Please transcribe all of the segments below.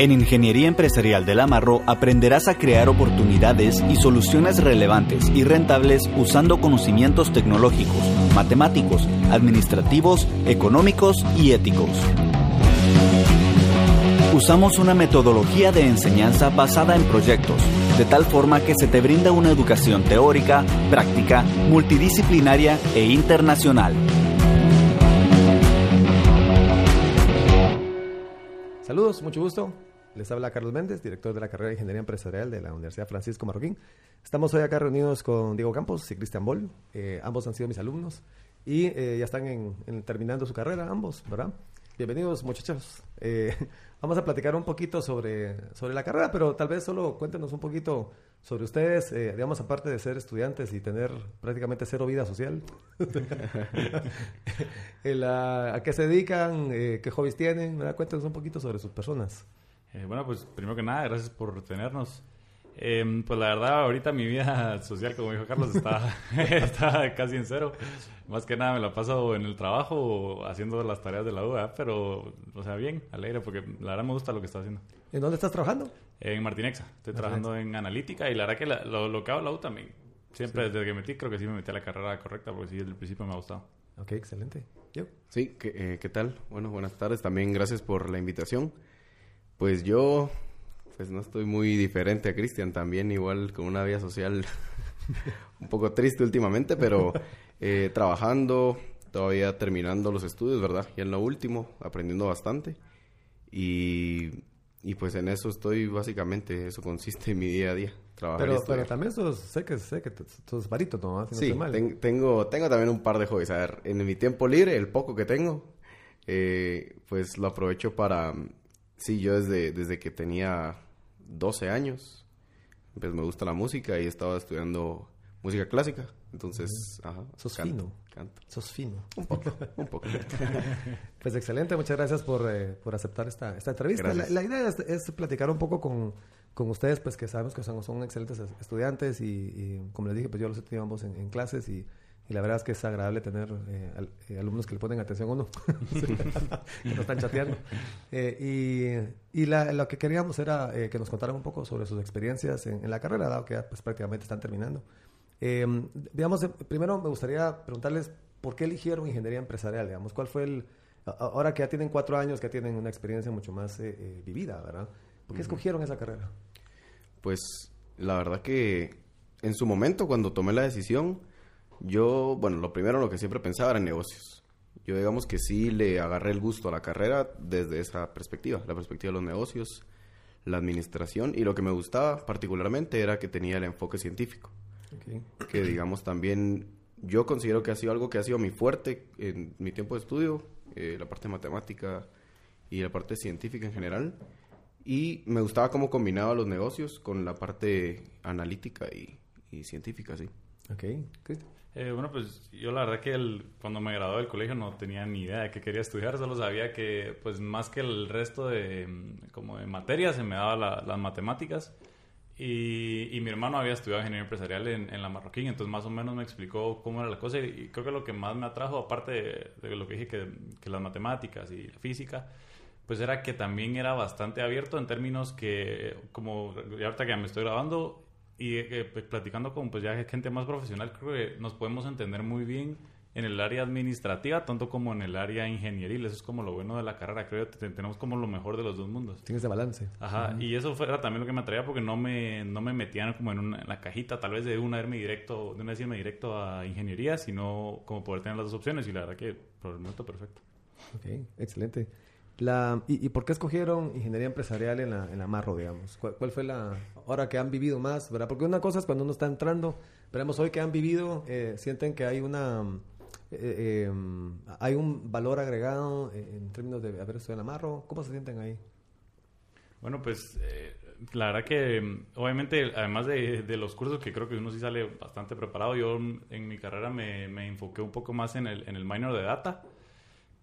En Ingeniería Empresarial del Amarro aprenderás a crear oportunidades y soluciones relevantes y rentables usando conocimientos tecnológicos, matemáticos, administrativos, económicos y éticos. Usamos una metodología de enseñanza basada en proyectos, de tal forma que se te brinda una educación teórica, práctica, multidisciplinaria e internacional. Saludos, mucho gusto. Les habla Carlos Méndez, director de la carrera de Ingeniería Empresarial de la Universidad Francisco Marroquín. Estamos hoy acá reunidos con Diego Campos y Cristian Boll. Eh, ambos han sido mis alumnos y eh, ya están terminando su carrera, ambos, ¿verdad? Bienvenidos, muchachos. Eh, vamos a platicar un poquito sobre, la carrera, pero tal vez solo cuéntenos un poquito sobre ustedes, digamos, aparte de ser estudiantes y tener prácticamente cero vida social. ¿A qué se dedican? ¿Qué hobbies tienen? Cuéntenos un poquito sobre sus personas. Eh, bueno, pues primero que nada, gracias por tenernos. Em, pues la verdad, ahorita mi vida social, como dijo Carlos, está, está casi en cero. Más que nada me la paso en el trabajo haciendo las tareas de la U, pero, o sea, bien, alegre, porque la verdad me gusta lo que está haciendo. ¿En dónde estás trabajando? En Martinexa. Estoy trabajando en analítica y la verdad que lo, lo, que hago la U también. Siempre desde que metí, creo que sí me metí a la carrera correcta, porque sí, desde el principio me ha gustado. Ok, excelente. ¿Yo? Sí, ¿qué, eh, ¿qué tal? Bueno, buenas tardes. También gracias por la invitación. Pues yo, pues no estoy muy diferente a Cristian, también igual con una vida social un poco triste últimamente, pero eh, trabajando, todavía terminando los estudios, ¿verdad? Ya en lo último, aprendiendo bastante. Y, y pues en eso estoy básicamente, eso consiste en mi día a día. Trabajar pero, pero también sos, sé que, sé que sos varito, ¿no? sí, tengo, tengo también un par de hobbies. A ver, en mi tiempo libre, el poco que tengo, eh, pues lo aprovecho para Sí, yo desde, desde que tenía 12 años, pues me gusta la música y estaba estudiando música clásica. Entonces, ajá. Sos fino. Canto. Sos fino. Un poco, un poco. pues excelente, muchas gracias por, eh, por aceptar esta, esta entrevista. La, idea es, platicar un poco con, con, ustedes, pues que sabemos que son, son excelentes estudiantes y, como les dije, pues yo los he tenido ambos en, en clases y y la verdad es que es agradable tener eh, eh, alumnos que le ponen atención a uno, que no están chateando. Eh, y, y lo que queríamos era que nos contaran un poco sobre sus experiencias en, la carrera, dado que pues, prácticamente están terminando. digamos, primero me gustaría preguntarles por qué eligieron ingeniería empresarial, digamos, cuál fue el... Ahora que ya tienen cuatro años, que ya tienen una experiencia mucho más vivida, ¿verdad? ¿Por qué escogieron esa carrera? Pues la verdad que en su momento, cuando tomé la decisión, yo, bueno, lo primero lo que siempre pensaba era en negocios. Yo digamos que sí le agarré el gusto a la carrera desde esa perspectiva, la perspectiva de los negocios, la administración y lo que me gustaba particularmente era que tenía el enfoque científico. Que digamos también yo considero que ha sido algo que ha sido mi fuerte en mi tiempo de estudio, eh, la parte matemática y la parte científica en general. Y me gustaba cómo combinaba los negocios con la parte analítica y, científica, sí. Ok, eh, bueno, pues yo la verdad que el, cuando me gradué del colegio no tenía ni idea de qué quería estudiar, solo sabía que pues más que el resto de, mm, como de materias se me daba las matemáticas. Y, y, mi hermano había estudiado ingeniería empresarial en, en, la Marroquín, entonces más o menos me explicó cómo era la cosa y, creo que lo que más me atrajo, aparte de, lo que dije que, que, las matemáticas y la física, pues era que también era bastante abierto en términos que, como ahorita que me estoy grabando, y eh, pues, platicando con pues ya gente más profesional, creo que nos podemos entender muy bien en el área administrativa, tanto como en el área ingenieril. Eso es como lo bueno de la carrera, creo que tenemos como lo mejor de los dos mundos. Tienes de balance. Ajá, y eso era también lo que me atraía porque no me, no me metían como en, una, la cajita, tal vez de una irme directo, de una irme directo a ingeniería, sino como poder tener las dos opciones y la verdad que por el momento perfecto. Ok, excelente. La, y, por qué escogieron ingeniería empresarial en la, en la Marro, digamos? ¿Cuál, fue la hora que han vivido más, verdad? Porque una cosa es cuando uno está entrando, veremos hoy que han vivido, eh, sienten que hay una... Eh, em, hay un valor agregado en términos de haber estudiado en la Marro. ¿Cómo se sienten ahí? Bueno, pues eh, la verdad que obviamente, además de, de, los cursos que creo que uno sí sale bastante preparado, yo en mi carrera me, me enfoqué un poco más en el, en el minor de data.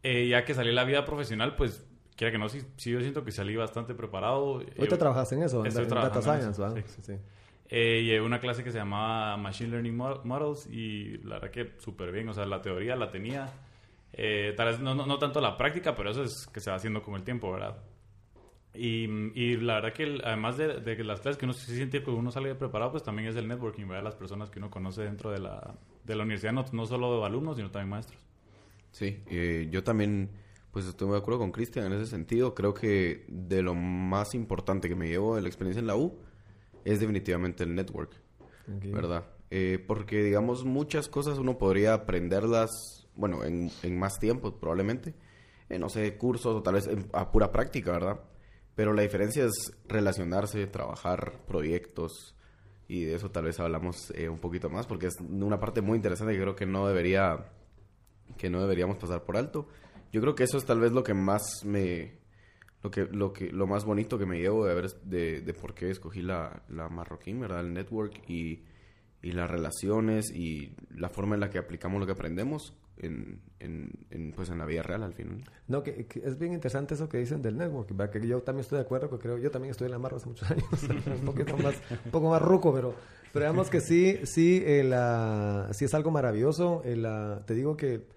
ya que salí la vida profesional, pues quiera que no, sí, sí, yo siento que salí bastante preparado. ¿Ahorita eh, trabajas en eso? En, Data Science, ¿verdad? Sí, sí. Eh, llevé una clase que se llamaba Machine Learning Models y la verdad que súper bien, o sea, la teoría la tenía. Eh, tal vez no, no, tanto la práctica, pero eso es que se va haciendo con el tiempo, ¿verdad? Y, y, la verdad que además de, de, las clases que uno se siente que uno sale preparado, pues también es el networking, ¿verdad? Las personas que uno conoce dentro de la, de la universidad, no, no solo alumnos, sino también maestros. Sí, eh, yo también pues estoy de acuerdo con Cristian en ese sentido. Creo que de lo más importante que me llevo de la experiencia en la U es definitivamente el network, ¿verdad? Eh, porque, digamos, muchas cosas uno podría aprenderlas, bueno, en, en más tiempo probablemente, en, no sé, cursos o tal vez a pura práctica, ¿verdad? Pero la diferencia es relacionarse, trabajar, proyectos, y de eso tal vez hablamos eh, un poquito más, porque es una parte muy interesante que creo que no debería, que no deberíamos pasar por alto. Yo creo que eso es tal vez lo que más me, lo que, lo que, lo más bonito que me llevo de ver de, de por qué escogí la, la marroquín, ¿verdad? El network y, y las relaciones y la forma en la que aplicamos lo que aprendemos en, en, pues en la vida real al final. No, que, es bien interesante eso que dicen del network, que yo también estoy de acuerdo, porque creo yo también estoy en la marra hace muchos años, un poquito más, un poco más ruco, pero, pero digamos que sí, sí, eh, la, sí es algo maravilloso. Eh, la, te digo que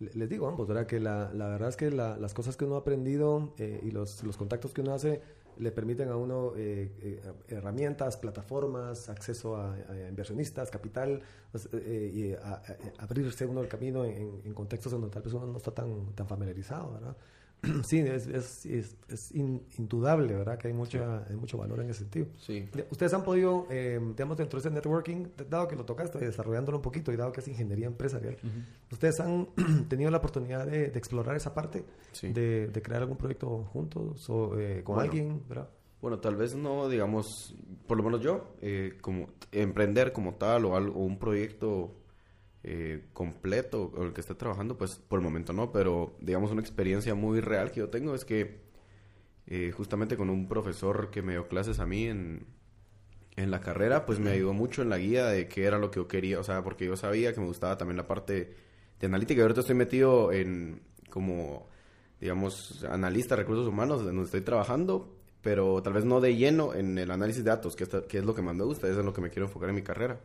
les digo ambos, ¿verdad? Que la, la verdad es que las cosas que uno ha aprendido eh, y los, los contactos que uno hace le permiten a uno eh, eh, herramientas, plataformas, acceso a, inversionistas, capital, pues, y abrirse uno el camino en, en, contextos donde tal vez uno no está tan, tan familiarizado, ¿verdad? sí, es, es, es, indudable, ¿verdad? Que hay, mucha, hay mucho valor en ese sentido. Sí. Ustedes han podido, eh, digamos, dentro de ese networking, dado que lo tocaste, desarrollándolo un poquito y dado que es ingeniería empresarial, ¿ustedes han tenido la oportunidad de, explorar esa parte? De, de, crear algún proyecto juntos o eh, con alguien, ¿verdad? Bueno, tal vez no, digamos, por lo menos yo, eh, como emprender como tal o, algo, o un proyecto eh, completo o el que esté trabajando, pues por el momento no, pero digamos una experiencia muy real que yo tengo es que eh, justamente con un profesor que me dio clases a mí en, en la carrera, pues me ayudó mucho en la guía de qué era lo que yo quería, o sea, porque yo sabía que me gustaba también la parte de analítica. Y ahorita estoy metido en como, digamos, analista de recursos humanos, donde estoy trabajando, pero tal vez no de lleno en el análisis de datos, que es, que es lo que más me gusta, eso es lo que me quiero enfocar en mi carrera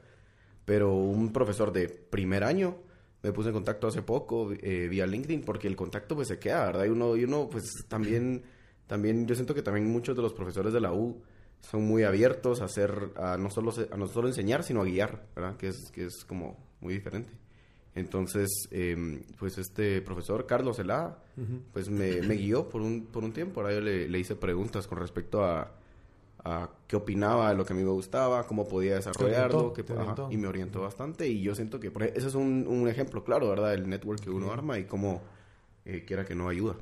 pero un profesor de primer año me puse en contacto hace poco eh, vía LinkedIn porque el contacto pues se queda, ¿verdad? Y uno, y uno pues también, también, yo siento que también muchos de los profesores de la U son muy abiertos a hacer, a no solo, a no solo enseñar, sino a guiar, ¿verdad? Que es, que es como muy diferente. Entonces, em, pues este profesor, Carlos Elá, pues me, me, guió por un, por un tiempo. Ahora yo le, le hice preguntas con respecto a, a qué opinaba de lo que a mí me gustaba, cómo podía desarrollarlo, y me orientó bastante. Y yo siento que ese es un, un, ejemplo claro, ¿verdad? El network que uno arma y cómo eh, quiera que no ayuda.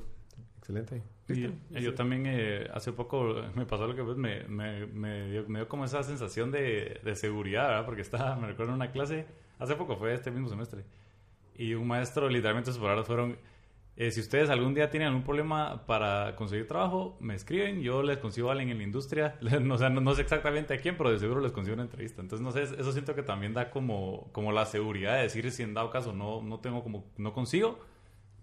Excelente. Y, yo también eh, hace poco me pasó lo que pues, me, me, me, dio, me, dio, como esa sensación de, de seguridad, ¿verdad? Porque estaba, me recuerdo en una clase, hace poco fue este mismo semestre, y un maestro, literalmente sus palabras fueron, eh, si ustedes algún día tienen algún problema para conseguir trabajo, me escriben, yo les consigo a alguien en la industria, no, o no, sé exactamente a quién, pero de seguro les consigo una entrevista. Entonces, no sé, eso siento que también da como, como la seguridad de decir si en dado caso no, no tengo como, no consigo,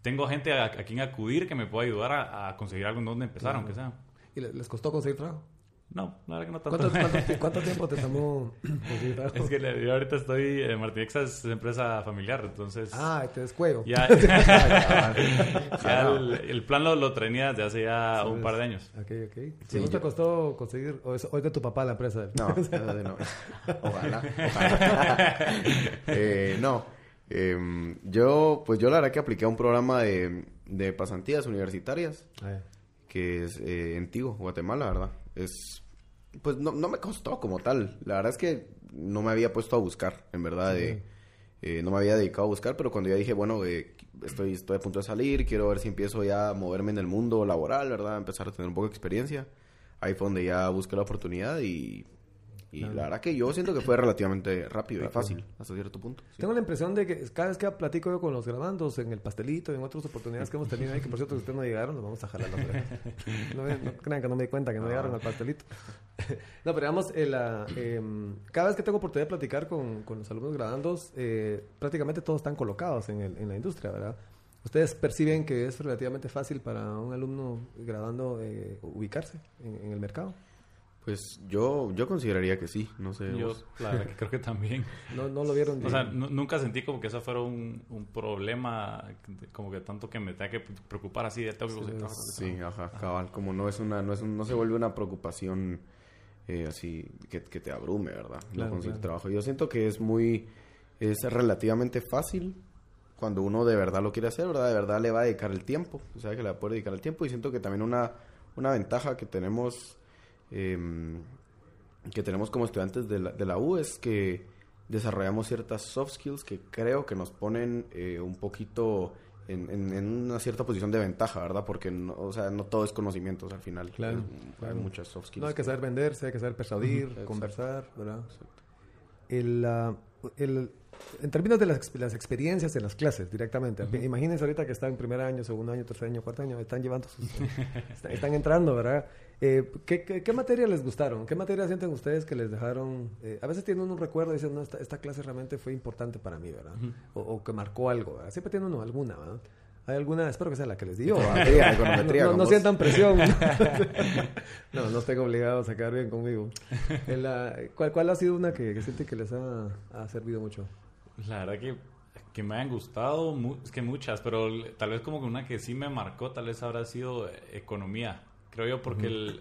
tengo gente a, quien acudir que me pueda ayudar a, conseguir algo en donde empezar, aunque sea. ¿Y les costó conseguir trabajo? No, la verdad que no tanto. ¿Cuánto, cuánto, tiempo te tomó Es que yo ahorita estoy, eh, Martinexa es empresa familiar, entonces... Ah, te descuego. Ya, ya el, plan lo, lo tenía desde hace ya un par de años. Ok, ok. ¿Si no te costó conseguir, o es, de tu papá la empresa? No, no, Ojalá, ojalá. eh, no, eh, yo, pues yo la verdad que apliqué un programa de, de pasantías universitarias. Ah, que es eh, en Tigo, Guatemala, ¿verdad? Es, pues no, no, me costó como tal. La verdad es que no me había puesto a buscar, en verdad. Eh, no me había dedicado a buscar, pero cuando ya dije, bueno, eh, estoy, estoy a punto de salir, quiero ver si empiezo ya a moverme en el mundo laboral, ¿verdad? Empezar a tener un poco de experiencia. Ahí fue donde ya busqué la oportunidad y y la verdad que yo siento que fue relativamente rápido y fácil hasta cierto punto. Tengo la impresión de que cada vez que platico yo con los grabandos en el pastelito y en otras oportunidades que hemos tenido ahí, que por cierto que ustedes no llegaron, nos vamos a jalar la no, no, crean que no me di cuenta que no ah. llegaron al pastelito. no, pero digamos, eh, cada vez que tengo oportunidad de platicar con, con los alumnos grabandos, eh, prácticamente todos están colocados en, el, en la industria, ¿verdad? ¿Ustedes perciben que es relativamente fácil para un alumno grabando eh, ubicarse en, en el mercado? Pues yo, yo consideraría que sí, no sé. Yo, la verdad que creo que también. No, no lo vieron. O sea, nunca sentí como que eso fuera un, un, problema, como que tanto que me tenga que preocupar así de tengo que Sí, ajá, cabal. Como no es una, no es no se vuelve una preocupación eh, así que, que, te abrume, ¿verdad? no conseguir trabajo. Yo siento que es muy, es relativamente fácil cuando uno de verdad lo quiere hacer, ¿verdad? De verdad le va a dedicar el tiempo, o sea, que le va a poder dedicar el tiempo. Y siento que también una, una ventaja que tenemos Em, que tenemos como estudiantes de la, de la U es que desarrollamos ciertas soft skills que creo que nos ponen eh, un poquito en, en, una cierta posición de ventaja, ¿verdad? Porque, no, o sea, no todo es conocimientos al final. Claro. Hay muchas soft skills. No hay que saber venderse, hay que saber persuadir, conversar, ¿verdad? El, uh, el, en términos de las, las, experiencias en las clases directamente, imagínense ahorita que están en primer año, segundo año, tercer año, cuarto año, están llevando sus, están, entrando, ¿verdad? Eh, ¿qué, qué, materia les gustaron? ¿Qué materia sienten ustedes que les dejaron? Eh, a veces tienen un recuerdo y dicen, no, esta, esta, clase realmente fue importante para mí, ¿verdad? o, que marcó algo, Siempre tienen uno, alguna, ¿verdad? ¿Hay alguna? Espero que sea la que les dio. no, no, sientan presión. no, no estén obligados a quedar bien conmigo. ¿cuál, ¿Cuál ha sido una que, que siente que les ha, ha servido mucho? La verdad que, que me han gustado, es que muchas, pero tal vez como que una que sí me marcó, tal vez habrá sido eh, economía. Creo yo porque el,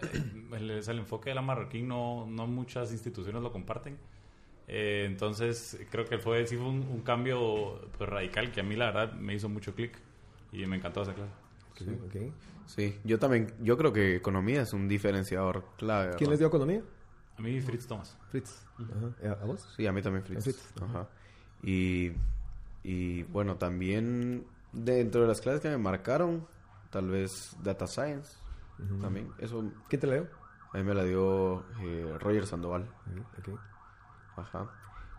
el, el, enfoque de la marroquín no, no muchas instituciones lo comparten. Eh, entonces creo que fue, sí fue un, cambio pues, radical que a mí la verdad me hizo mucho clic y me encantó esa clase. Sí, okay. sí, yo también, yo creo que economía es un diferenciador clave. ¿Quién les dio economía? A mí Fritz Thomas. Fritz. ¿A vos? Sí, a mí también Fritz. Ajá. Y, y bueno, también dentro de las clases que me marcaron, tal vez Data Science. También. Eso, ¿Qué te leo? A mí me la dio eh, Roger Sandoval. Ajá.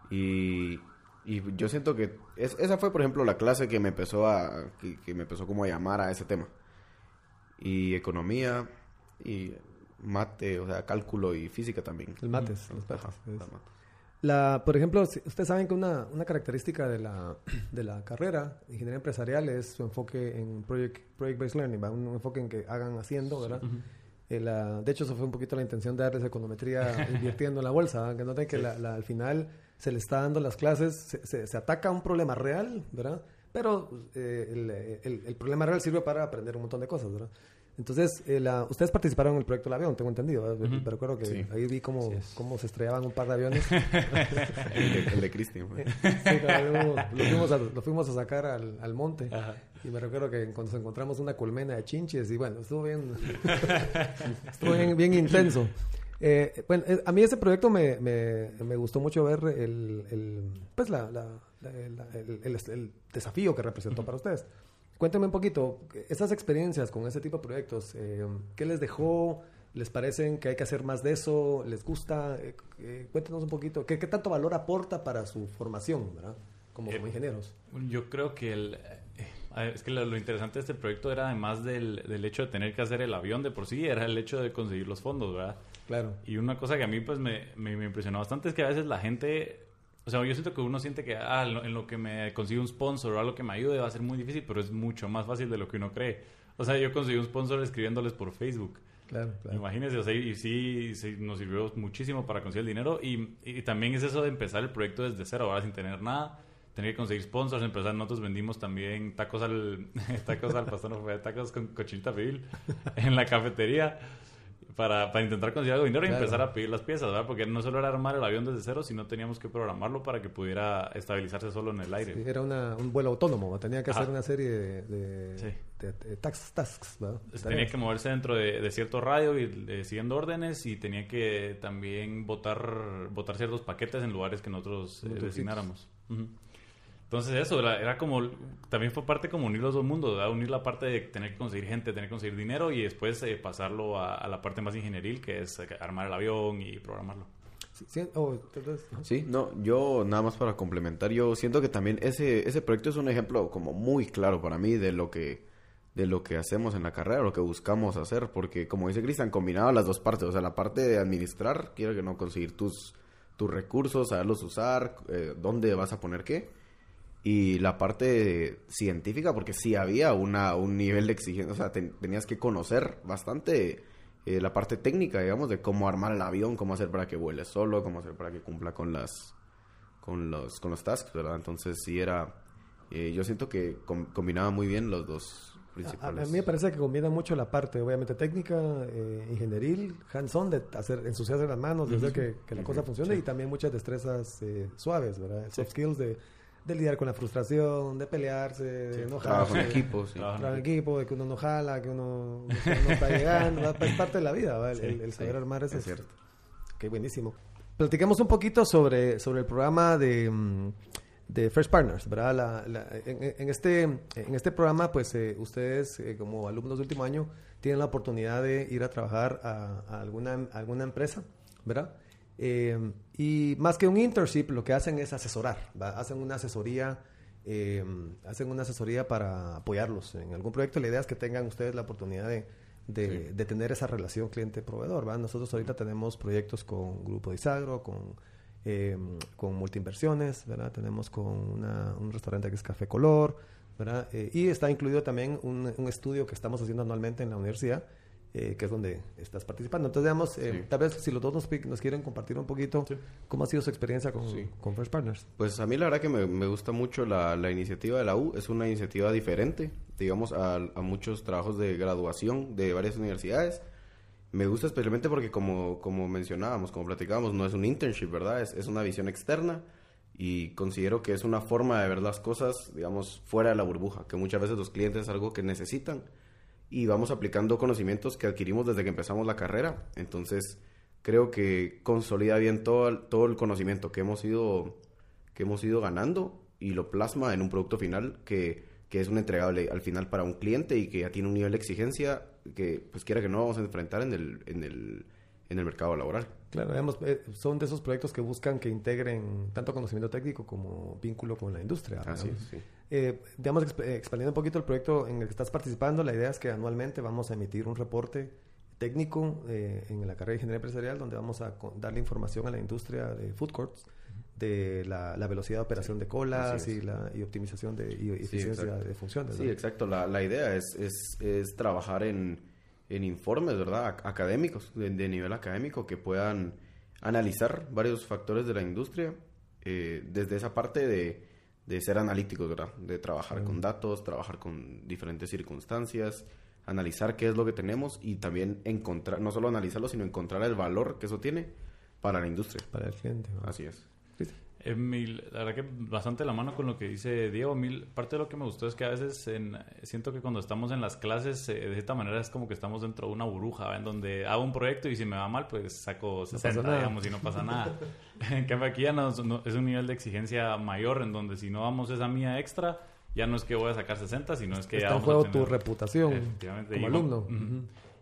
Y, y yo siento que esa fue, por ejemplo, la clase que me empezó a que, me empezó como a llamar a ese tema. Y economía y mate, o sea, cálculo y física también. El mates, los la, por ejemplo, ustedes saben que una, una característica de la, de la carrera de ingeniería empresarial es su enfoque en project, project based learning, un enfoque en que hagan haciendo, ¿verdad? Eh, de hecho, eso fue un poquito la intención de darles econometría invirtiendo en la bolsa, que noten que la, al final se le está dando las clases, se, se, ataca un problema real, ¿verdad? Pero eh, el, el, problema real sirve para aprender un montón de cosas, ¿verdad? Entonces, eh, ustedes participaron en el proyecto del avión, tengo entendido. Me recuerdo que ahí vi cómo, cómo se estrellaban un par de aviones. el, de, Cristian. sí, lo, fuimos a, lo, fuimos a, sacar al, al monte. Y me recuerdo que cuando nos encontramos una colmena de chinches y bueno, estuvo bien, estuvo bien, bien intenso. Eh, bueno, eh, a mí ese proyecto me, me, me gustó mucho ver el, el pues la, la, el, el, desafío que representó para ustedes. Cuéntame un poquito, esas experiencias con ese tipo de proyectos, eh, ¿qué les dejó? ¿Les parecen que hay que hacer más de eso? ¿Les gusta? Eh, eh, cuéntanos un poquito, ¿qué, tanto valor aporta para su formación, ¿verdad? Como, ingenieros. Yo creo que el, es que lo, interesante de este proyecto era además del, del, hecho de tener que hacer el avión de por sí, era el hecho de conseguir los fondos, ¿verdad? Claro. Y una cosa que a mí pues me, me, me impresionó bastante es que a veces la gente o sea, yo siento que uno siente que ah, en lo que me consigue un sponsor o algo que me ayude va a ser muy difícil, pero es mucho más fácil de lo que uno cree. O sea, yo conseguí un sponsor escribiéndoles por Facebook. Claro, claro. Imagínense, o sea, y sí, nos sirvió muchísimo para conseguir el dinero. Y, y, también es eso de empezar el proyecto desde cero, ahora sin tener nada. Tener que conseguir sponsors, empezar. Nosotros vendimos también tacos al, tacos al pastor, no fue tacos con cochinita pibil en la cafetería para, para intentar conseguir algo de dinero y empezar a pedir las piezas, ¿verdad? Porque no solo era armar el avión desde cero, sino teníamos que programarlo para que pudiera estabilizarse solo en el aire. era un vuelo autónomo, tenía que hacer una serie de, de, tasks, ¿verdad? Tenía que moverse dentro de, cierto radio y siguiendo órdenes y tenía que también botar, botar ciertos paquetes en lugares que nosotros eh, designáramos. Entonces eso, era, como, también fue parte como unir los dos mundos, unir la parte de tener que conseguir gente, tener que conseguir dinero y después eh, pasarlo a, la parte más ingenieril, que es eh, armar el avión y programarlo. Oh, sí, no, yo nada más para complementar, yo siento que también ese, ese proyecto es un ejemplo como muy claro para mí de lo que de lo que hacemos en la carrera, lo que buscamos hacer, porque como dice Cristian, combinado las dos partes, o sea, la parte de administrar, quiero que no conseguir tus, tus recursos, saberlos usar, eh, dónde vas a poner qué, y la parte científica, porque sí había una, un nivel de exigencia, o sea, tenías que conocer bastante eh, la parte técnica, digamos, de cómo armar el avión, cómo hacer para que vuele solo, cómo hacer para que cumpla con las con los con los tasks, ¿verdad? Entonces sí era eh, yo siento que combinaba muy bien los dos principales. A, mí me parece que combina mucho la parte, obviamente, técnica, eh, ingenieril, hands-on, de hacer, ensuciarse las manos, de hacer que, la cosa funcione, y también muchas destrezas eh, suaves, ¿verdad? Soft skills de, de, lidiar con la frustración, de pelearse, de enojarse. Trabajo en equipo, sí. Trabajo en equipo, de que uno no jala, que uno no, está llegando, es parte de la vida, ¿verdad? El, saber armar eso. Es cierto. Qué buenísimo. Platiquemos un poquito sobre, sobre el programa de... Mm, de Fresh Partners, ¿verdad? en, este, en este programa, pues eh, ustedes eh, como alumnos de último año tienen la oportunidad de ir a trabajar a, alguna, alguna empresa, ¿verdad? Eh, y más que un internship, lo que hacen es asesorar, hacen una asesoría, hacen una asesoría para apoyarlos en algún proyecto. La idea es que tengan ustedes la oportunidad de, de, tener esa relación cliente-proveedor. Nosotros ahorita tenemos proyectos con Grupo de Isagro, con eh, con multiinversiones, ¿verdad? Tenemos con un restaurante que es Café Color, ¿verdad? Eh, y está incluido también un, estudio que estamos haciendo anualmente en la universidad, eh, que es donde estás participando. Entonces, digamos, eh, tal vez si los dos nos, quieren compartir un poquito cómo ha sido su experiencia con, con, First Partners. Pues a mí la verdad que me, gusta mucho la, la, iniciativa de la U, es una iniciativa diferente, digamos, a, a muchos trabajos de graduación de varias universidades me gusta especialmente porque como, como mencionábamos, como platicábamos, no es un internship, ¿verdad? Es, es, una visión externa y considero que es una forma de ver las cosas, digamos, fuera de la burbuja, que muchas veces los clientes es algo que necesitan y vamos aplicando conocimientos que adquirimos desde que empezamos la carrera. Entonces, creo que consolida bien todo, todo el conocimiento que hemos ido que hemos ido ganando y lo plasma en un producto final que, que es un entregable al final para un cliente y que ya tiene un nivel de exigencia que, pues quiera que no, vamos a enfrentar en el, en el, en el mercado laboral. Claro, digamos, eh, son de esos proyectos que buscan que integren tanto conocimiento técnico como vínculo con la industria. Así sí. Eh, digamos, expandiendo un poquito el proyecto en el que estás participando, la idea es que anualmente vamos a emitir un reporte técnico eh, en la carrera de ingeniería empresarial donde vamos a darle información a la industria de food courts de la, velocidad de operación de colas y la y optimización de y eficiencia de funciones. Sí, exacto. La, la idea es, es, es trabajar en, en, informes, ¿verdad? Académicos, de, nivel académico, que puedan analizar varios factores de la industria eh, desde esa parte de, de, ser analíticos, ¿verdad? De trabajar con datos, trabajar con diferentes circunstancias, analizar qué es lo que tenemos y también encontrar, no solo analizarlo, sino encontrar el valor que eso tiene para la industria. Para el cliente. Así es. Eh, la verdad que bastante la mano con lo que dice Diego. Mil, parte de lo que me gustó es que a veces en, siento que cuando estamos en las clases, eh, de cierta manera es como que estamos dentro de una burbuja, en donde hago un proyecto y si me va mal, pues saco 60, digamos, y no pasa nada. en cambio, aquí ya no, es un nivel de exigencia mayor, en donde si no vamos esa mía extra, ya no es que voy a sacar 60, sino es que Está ya. en juego tu reputación como alumno.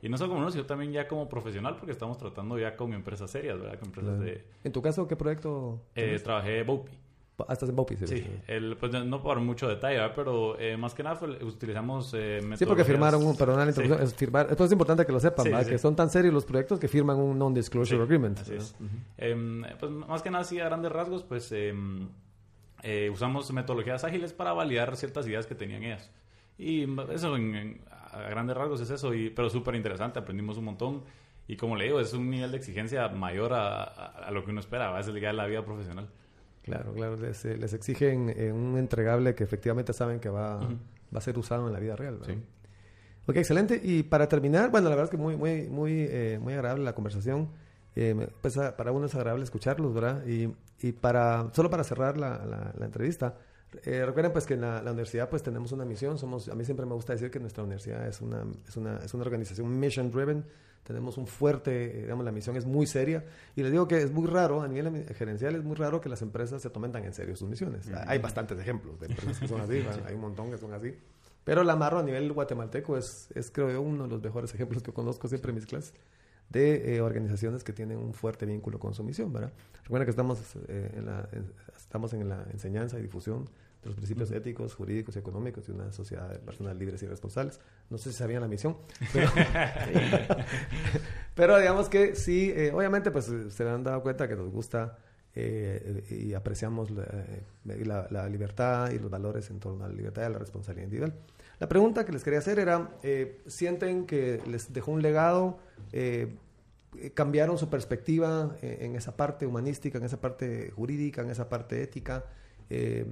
Y no solo como uno, sino también ya como profesional, porque estamos tratando ya con empresas serias, ¿verdad? Con empresas de... ¿En tu caso qué proyecto? Eh, trabajé Bopi. Ah, estás en Bopi, sí. Sí, el, pues no por mucho detalle, ¿verdad? pero eh, más que nada utilizamos eh, Sí, porque firmaron un, perdón, la introducción, es firmar, esto es importante que lo sepan, ¿verdad? Que son tan serios los proyectos que firman un non-disclosure agreement. Así es. Em, pues más que nada, sí, a grandes rasgos, pues em, eh, usamos metodologías ágiles para validar ciertas ideas que tenían ellas. Y eso en, a grandes rasgos es eso, y, pero súper interesante, aprendimos un montón. Y como le digo, es un nivel de exigencia mayor a, a, lo que uno espera, a veces de la vida profesional. Claro, claro, les, eh, les exigen eh, un entregable que efectivamente saben que va, va a ser usado en la vida real. Sí. Ok, excelente. Y para terminar, bueno, la verdad es que muy, muy, muy, eh, muy agradable la conversación. pues para uno es agradable escucharlos, ¿verdad? Y, y para, solo para cerrar la, la, la entrevista, eh, recuerden pues que en la, universidad pues tenemos una misión, somos, a mí siempre me gusta decir que nuestra universidad es una, es una, es una organización mission driven, tenemos un fuerte, eh, digamos, la misión es muy seria. Y les digo que es muy raro, a nivel gerencial es muy raro que las empresas se tomen tan en serio sus misiones. Hay bastantes ejemplos de empresas que son así, hay un montón que son así. Pero la Marro a nivel guatemalteco es, es creo yo uno de los mejores ejemplos que conozco siempre en mis clases de eh, organizaciones que tienen un fuerte vínculo con su misión, ¿verdad? Recuerda que estamos, eh, en la, estamos en la enseñanza y difusión de los principios éticos, jurídicos y económicos de una sociedad de personas libres y responsables. No sé si sabían la misión, pero, digamos que sí, eh, obviamente pues se han dado cuenta que nos gusta y apreciamos la, la, libertad y los valores en torno a la libertad y a la responsabilidad individual. La pregunta que les quería hacer era, ¿sienten que les dejó un legado? ¿Cambiaron su perspectiva en esa parte humanística, en esa parte jurídica, en esa parte ética? Eh,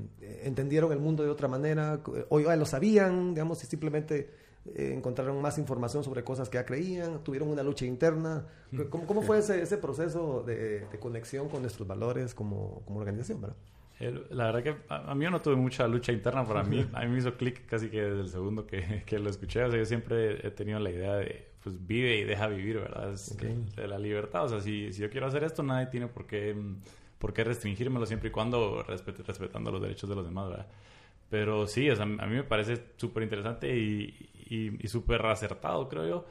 entendieron el mundo de otra manera, o lo sabían, digamos, y simplemente eh, encontraron más información sobre cosas que ya creían, tuvieron una lucha interna. ¿Cómo, cómo fue ese, ese proceso de, conexión con nuestros valores como, como organización, verdad? La verdad que a, mí yo no tuve mucha lucha interna para mí. A mí me hizo clic casi que desde el segundo que, que, lo escuché. O sea, yo siempre he tenido la idea de, pues, vive y deja vivir, ¿verdad? Es de la libertad. O sea, si, si yo quiero hacer esto, nadie tiene por qué mm, por qué restringírmelo siempre y cuando respetando los derechos de los demás, ¿verdad? Pero sí, a mí me parece súper interesante y, y, súper acertado, creo yo,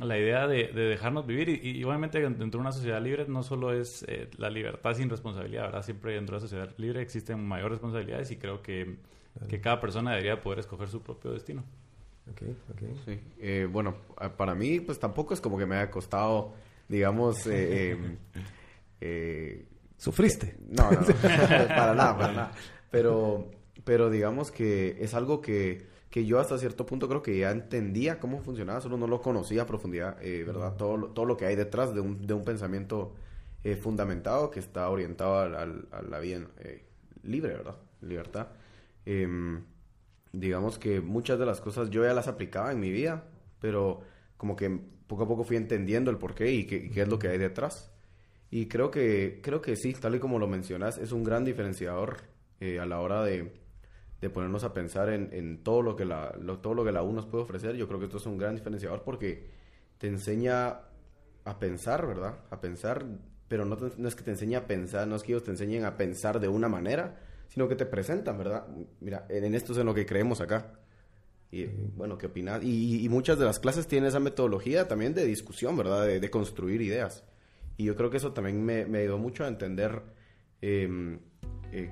la idea de, dejarnos vivir. Y, obviamente dentro de una sociedad libre no solo es eh, la libertad sin responsabilidad, ¿verdad? Siempre dentro de una sociedad libre existen mayores responsabilidades y creo que, que cada persona debería poder escoger su propio destino. Okay, okay. Sí. Eh, bueno, para mí pues tampoco es como que me haya costado, digamos, eh, eh ¿Sufriste? No, no, para nada, para nada. Pero, pero digamos que es algo que, que yo hasta cierto punto creo que ya entendía cómo funcionaba, solo no lo conocía a profundidad, eh, ¿verdad? Todo, todo lo que hay detrás de un, de un pensamiento eh, fundamentado que está orientado a, la vida eh, libre, ¿verdad? Libertad. Em, digamos que muchas de las cosas yo ya las aplicaba en mi vida, pero como que poco a poco fui entendiendo el porqué y qué, y qué es lo que hay detrás. Y creo que, creo que sí, tal y como lo mencionas, es un gran diferenciador eh, a la hora de, de, ponernos a pensar en, en todo, lo que la, todo lo que la U nos puede ofrecer. Yo creo que esto es un gran diferenciador porque te enseña a pensar, ¿verdad? A pensar, pero no, no es que te enseñe a pensar, no es que ellos te enseñen a pensar de una manera, sino que te presentan, ¿verdad? Mira, en, esto es en lo que creemos acá. Y bueno, ¿qué opinas? Y, muchas de las clases tienen esa metodología también de discusión, ¿verdad? De, de construir ideas. Y yo creo que eso también me, me ayudó mucho a entender em, eh,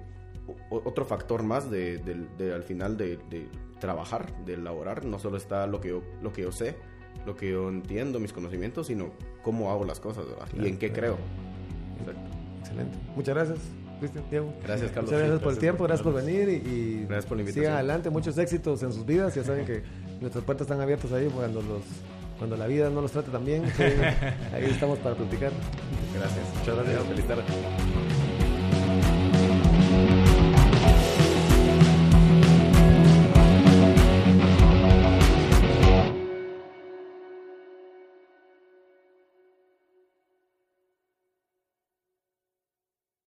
otro factor más de, al final de, trabajar, de elaborar. No solo está lo que, yo, lo que yo sé, lo que yo entiendo, mis conocimientos, sino cómo hago las cosas y en qué creo. Excelente. Muchas gracias. Cristian, Diego. Gracias, Carlos. Muchas gracias por el tiempo, gracias por venir y, gracias por la invitación. sigan adelante, muchos éxitos en sus vidas. Ya saben que nuestras puertas están abiertas ahí cuando los cuando la vida no los trate tan bien, ahí estamos para platicar. Gracias. Muchas gracias. Feliz tarde.